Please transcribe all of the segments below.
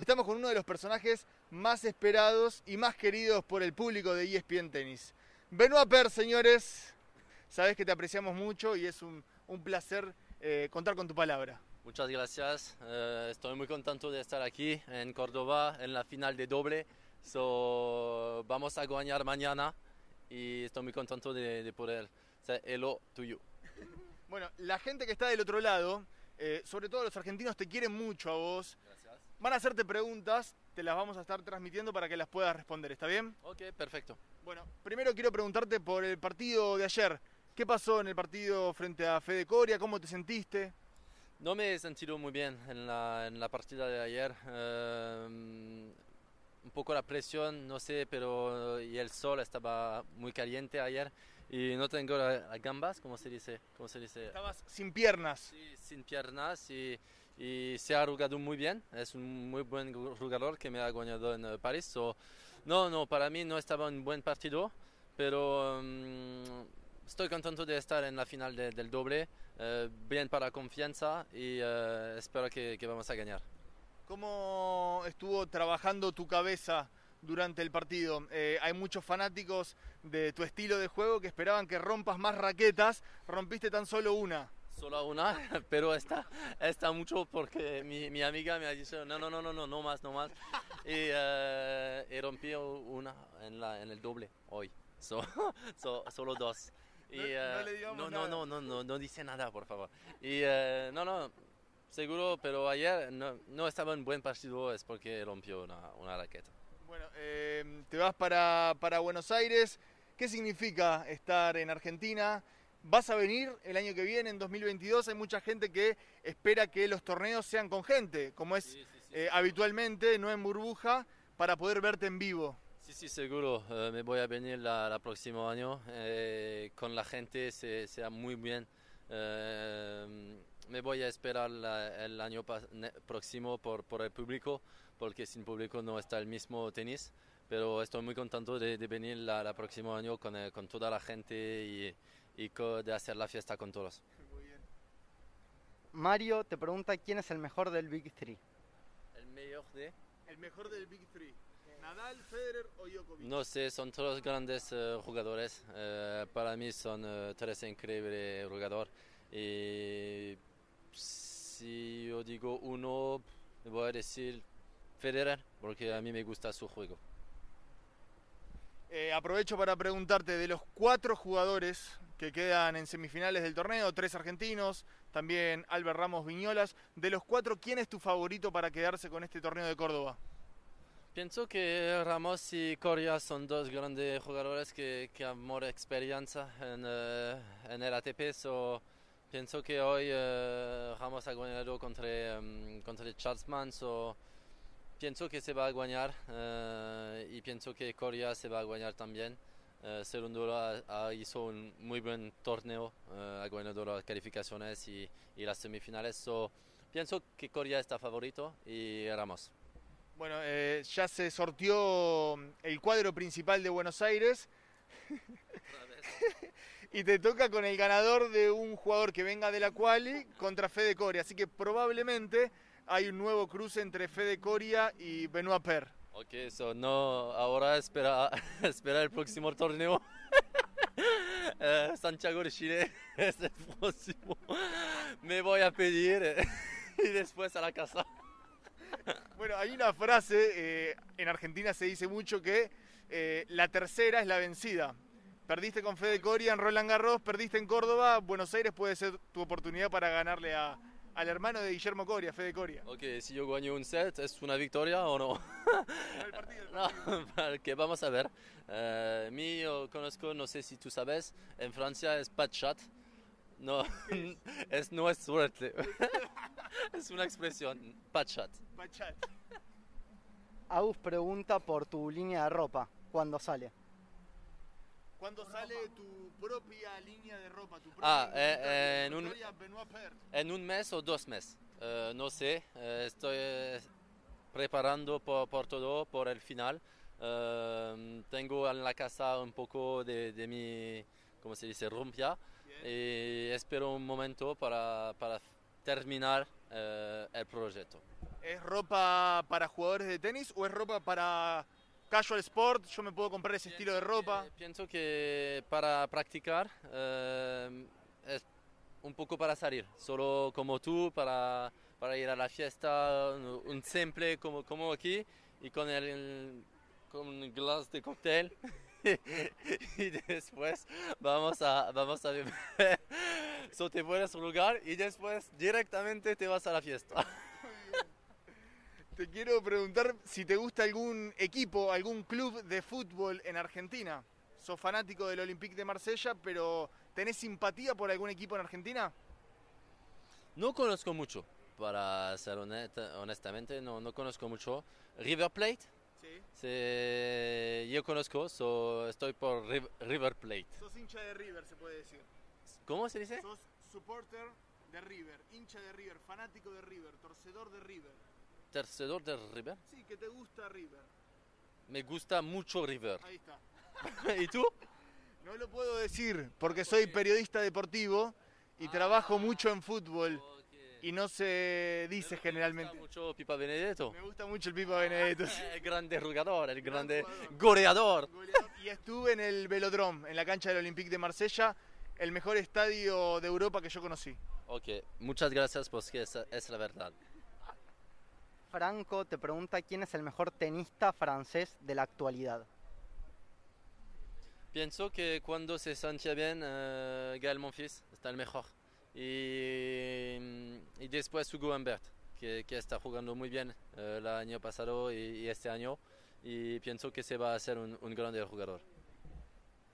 Estamos con uno de los personajes más esperados y más queridos por el público de ESPN Tenis. Benoit Per, señores. Sabes que te apreciamos mucho y es un, placer eh, contar con tu palabra. Muchas gracias. Eh, estoy muy contento de estar aquí en Córdoba en la final de doble. So, vamos a ganar mañana y estoy muy contento de, de poder ser hello to you. Bueno, la gente que está del otro lado, eh, sobre todo los argentinos, te quieren mucho a vos. Gracias. Van a hacerte preguntas, te las vamos a estar transmitiendo para que las puedas responder, ¿está bien? Ok, perfecto. Bueno, primero quiero preguntarte por el partido de ayer. ¿Qué pasó en el partido frente a Fede Coria? ¿Cómo te sentiste? No me he sentido muy bien en la, en la partida de ayer. Eh, un poco la presión, no sé, pero y el sol estaba muy caliente ayer y no tengo la- las gambas, ¿cómo se dice? ¿Cómo se dice? Estabas sin piernas. Sí, sin piernas y, y se ha jugado muy bien. Es un muy buen jugador que me ha ganado en eh, París. So, no, no, para mí no estaba un buen partido, pero mm, estoy contento de estar en la final de- del doble. eh, bien para confianza y eh, espero que, que vamos a ganar. ¿Cómo estuvo trabajando tu cabeza durante el partido? Eh, hay muchos fanáticos de tu estilo de juego que esperaban que rompas más raquetas. Rompiste tan solo una. Solo una, pero está, está mucho porque mi, mi amiga me ha dicho no, no, no, no, no, no más, no más. Y, eh, y rompí una en, la, en el doble hoy. So, so- solo dos. Y, No- no eh, le digamos no, nada. no, no, no, no, no dice nada, por favor. Y eh, no, no, seguro, pero ayer no, no estaba en buen partido, es porque rompió una, una raqueta. Bueno, eh, te vas para, para Buenos Aires. ¿Qué significa estar en Argentina? ¿Vas a venir el año que viene, en 2022? Hay mucha gente que espera que los torneos sean con gente, como es Sí, sí, sí, eh, habitualmente, no en burbuja, para poder verte en vivo. Sí, sí, seguro. Eh, me voy a venir la, la próximo año. eh, con la gente se, sea muy bien. Eh, me voy a esperar la- el año próximo por, por el público, porque sin público no está el mismo tenis. Pero estoy muy contento de, de venir la, la próximo año con, eh, con toda la gente y, y co- de hacer la fiesta con todos. Mario te pregunta quién es el mejor del Big Three. El mejor de... El mejor del Big Three. Nadal, Federer o Djokovic. No sé, son todos grandes eh, jugadores. Eh, para mí son eh, tres increíbles jugadores. Y si yo digo uno, voy a decir Federer, porque a mí me gusta su juego. Eh, aprovecho para preguntarte, de los cuatro jugadores que quedan en semifinales del torneo, tres argentinos, también Albert Ramos Viñolas, de los cuatro, ¿quién es tu favorito para quedarse con este torneo de Córdoba? Pienso que Ramos y Coria son dos grandes jugadores que, que han más experiencia en, eh, en el ATP. So, pienso que hoy eh, Ramos ha ganado contra, em, contra Charlesman. So, pienso que se va a ganar eh, y pienso que Coria se va a ganar también. Segundo ha, ha hizo un muy buen torneo, ha ganado las calificaciones y, y las semifinales. So, pienso que Coria está favorito y Ramos. Bueno, eh, ya se sortió el cuadro principal de Buenos Aires y te toca con el ganador de un jugador que venga de la quali contra Fede Coria, así que probablemente hay un nuevo cruce entre Fede Coria y Benoit Per. Ok, so no, ahora espera, espera el próximo torneo. Eh, Santiago de Chile es el próximo. Me voy a pedir eh, y después a la casa. Bueno, hay una frase, eh, en Argentina se dice mucho que eh, la tercera es la vencida. Perdiste con Fede Coria en Roland Garros, perdiste en Córdoba, Buenos Aires puede ser tu oportunidad para ganarle a, al hermano de Guillermo Coria, Fede Coria. Ok, si yo gano un set, ¿es una victoria o no? El partido, el No, porque vamos a ver. Eh, mí yo conozco, no sé si tú sabes, en Francia es pat shot. No, es, no es suerte. es una expresión, pat shot. Bachat. Agus pregunta por tu línea de ropa, cuándo sale. ¿Cuándo sale tu propia línea de ropa? Tu Ah, propia eh, indumentaria? en un-. En un mes o dos meses. Eh, no sé, eh, estoy, eh, preparando por, por todo, por el final. Eh, tengo en la casa un poco de, de mi, ¿cómo se dice?, rumpia. Y espero un momento para, para terminar eh, el proyecto. ¿Es ropa para jugadores de tenis o es ropa para casual sport? Yo me puedo comprar ese estilo de ropa. que- pienso que para practicar eh, es un poco para salir, solo como tú, para, para ir a la fiesta, un, un simple como, como aquí y con el con un glass de cóctel. y después vamos a vamos a beber so te pones un lugar y después directamente te vas a la fiesta Te quiero preguntar si te gusta algún equipo, algún club de fútbol en Argentina. Sos fanático del Olympique de Marsella, pero ¿tenés simpatía por algún equipo en Argentina? No conozco mucho, para ser honesta- honestamente, no, no conozco mucho. River Plate, Sí. sí, yo conozco, so estoy por Riv- River Plate. Sos hincha de River, se puede decir. ¿Cómo se dice? Sos supporter de River, hincha de River, fanático de River, torcedor de River. Tercedor de River. Sí, que te gusta River. Me gusta mucho River. Ahí está. ¿Y tú? No lo puedo decir porque soy periodista deportivo y trabajo mucho en fútbol y no se dice generalmente. Me gusta mucho Pipa Benedetto. Me gusta mucho el Pipa Benedetto. sí. El grande jugador, el grande jugador. goleador. Goleador. Y estuve en el Velodrome, en la cancha del Olympique de Marsella, el mejor estadio de Europa que yo conocí. Ok, muchas gracias porque es, es la verdad. Franco te pregunta quién es el mejor tenista francés de la actualidad. Pienso que cuando se sentía bien, eh, Gael Monfils está el mejor. Y, y después Hugo Humbert, que, que está jugando muy bien eh, el año pasado y, y este año. Y pienso que se va a hacer un, un grande jugador.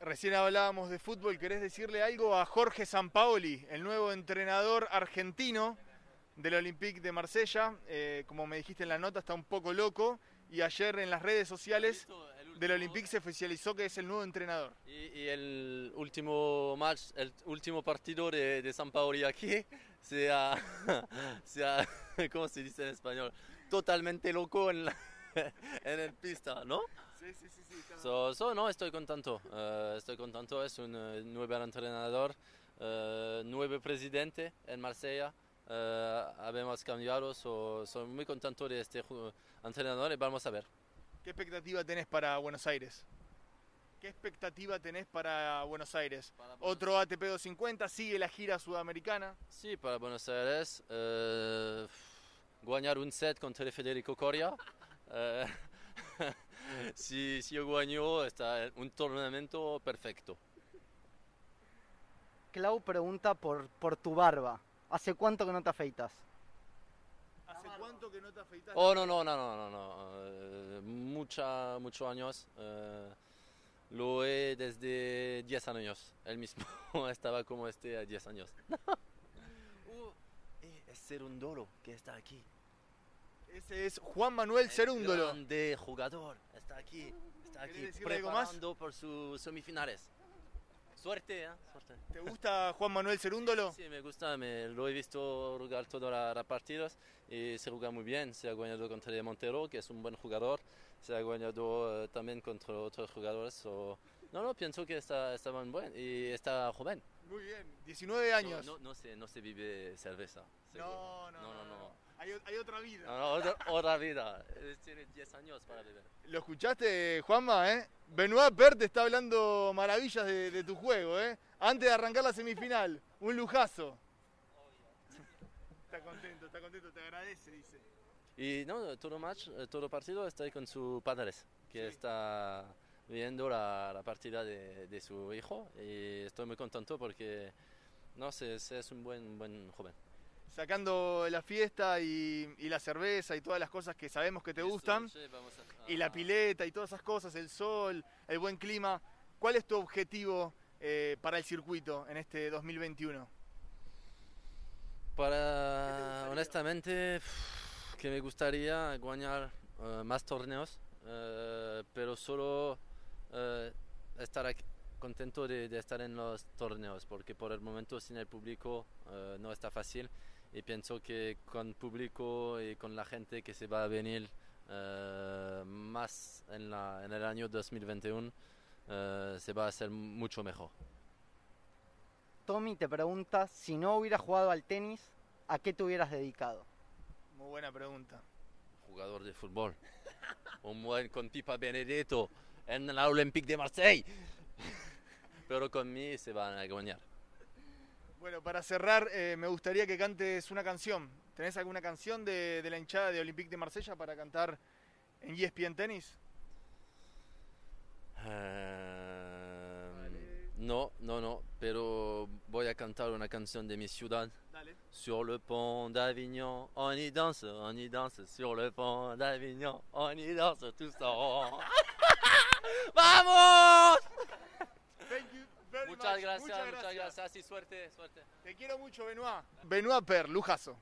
Recién hablábamos de fútbol, ¿querés decirle algo a Jorge Sampaoli, el nuevo entrenador argentino del Olympique de Marsella? Eh, como me dijiste en la nota, está un poco loco y ayer en las redes sociales del Olympique se oficializó que es el nuevo entrenador. Y, y el último match, el último partido de, de San Paoli aquí, se ha, se ha, ¿cómo se dice en español? Totalmente loco en, la- en el pista, ¿no? Sí, sí, sí, sí. So, so, no, estoy contento. eh, estoy contento, es un eh, nuevo entrenador, eh, nuevo presidente en Marsella. habemos cambiado, so, soy muy contento de este entrenador y vamos a ver. ¿Qué expectativa tenés para Buenos Aires? ¿Qué expectativa tenés para Buenos Aires? Otro ATP 250, sigue la gira sudamericana. Sí, para Buenos Aires, eh, ganar un set contra Federico Coria. eh, si, si yo gano, está un torneo perfecto. Clau pregunta por, por tu barba. ¿Hace cuánto que no te afeitas? ¿Hace cuánto que no te afeitas? Oh, no, no, no, no, no, no. Mucha, muchos años. eh, lo he desde 10 años. Él mismo estaba como este a 10 años. Uh, eh, es Cerundolo que está aquí. Ese es Juan Manuel El Cerúndolo. Grande jugador. Está aquí. Está ¿Querés aquí preparando por sus semifinales. Suerte, ¿eh? Suerte. ¿Te gusta Juan Manuel Cerúndolo? Sí, me gusta, me, lo he visto jugar todos los partidos y se juega muy bien. Se ha ganado contra De Montero, que es un buen jugador. Se ha ganado eh, también contra otros jugadores. so- No, no, pienso que está, está muy buen y está joven. Muy bien, 19 años. No, no, no se, no se vive cerveza. no, no, no, no, no. Hay, hay otra vida. Otra, otra vida. Eh, Tiene 10 años para beber. ¿Lo escuchaste, Juanma? Eh? Benoit Pert está hablando maravillas de, de tu juego. ¿eh? Antes de arrancar la semifinal, un lujazo. Está contento, está contento, te agradece, dice. Y no, todo match, eh, todo partido ahí con sus padres, que Sí. está viendo la, la partida de, de su hijo y estoy muy contento porque no sé, es, un buen buen joven. Sacando la fiesta y, y la cerveza y todas las cosas que sabemos que te Esta gustan, vamos a- y la a- pileta y todas esas cosas, el sol, el buen clima, ¿cuál es tu objetivo eh, para el circuito en este 2021? Para, honestamente, que me gustaría ganar eh, más torneos, eh, pero solo eh, estar aquí- contento de, de estar en los torneos, porque por el momento sin el público no está fácil y pienso que con público y con la gente que se va a venir más en, la- en el año 2021 eh, se va a hacer mucho mejor. Tommy te pregunta, si no hubieras jugado al tenis, ¿a qué te hubieras dedicado? Muy buena pregunta. Jugador de fútbol. Un buen con Pipa Benedetto en la Olympique de Marseille. Pero con mí se van a ganar. Bueno, para cerrar, eh, me gustaría que cantes una canción. ¿Tenés alguna canción de, de la hinchada de Olympique de Marsella para cantar en ESPN Tenis? Eh, no, no, no, pero voy a cantar una canción de mi ciudad. Dale. Sur le pont d'Avignon, on y danse, on y danse. Sur le pont d'Avignon, on y danse tous ensemble. ¡Vamos! Thank you very Muchas much. gracias, muchas gracias y suerte, suerte. Te quiero mucho, Benoit. Benoit Per, lujazo.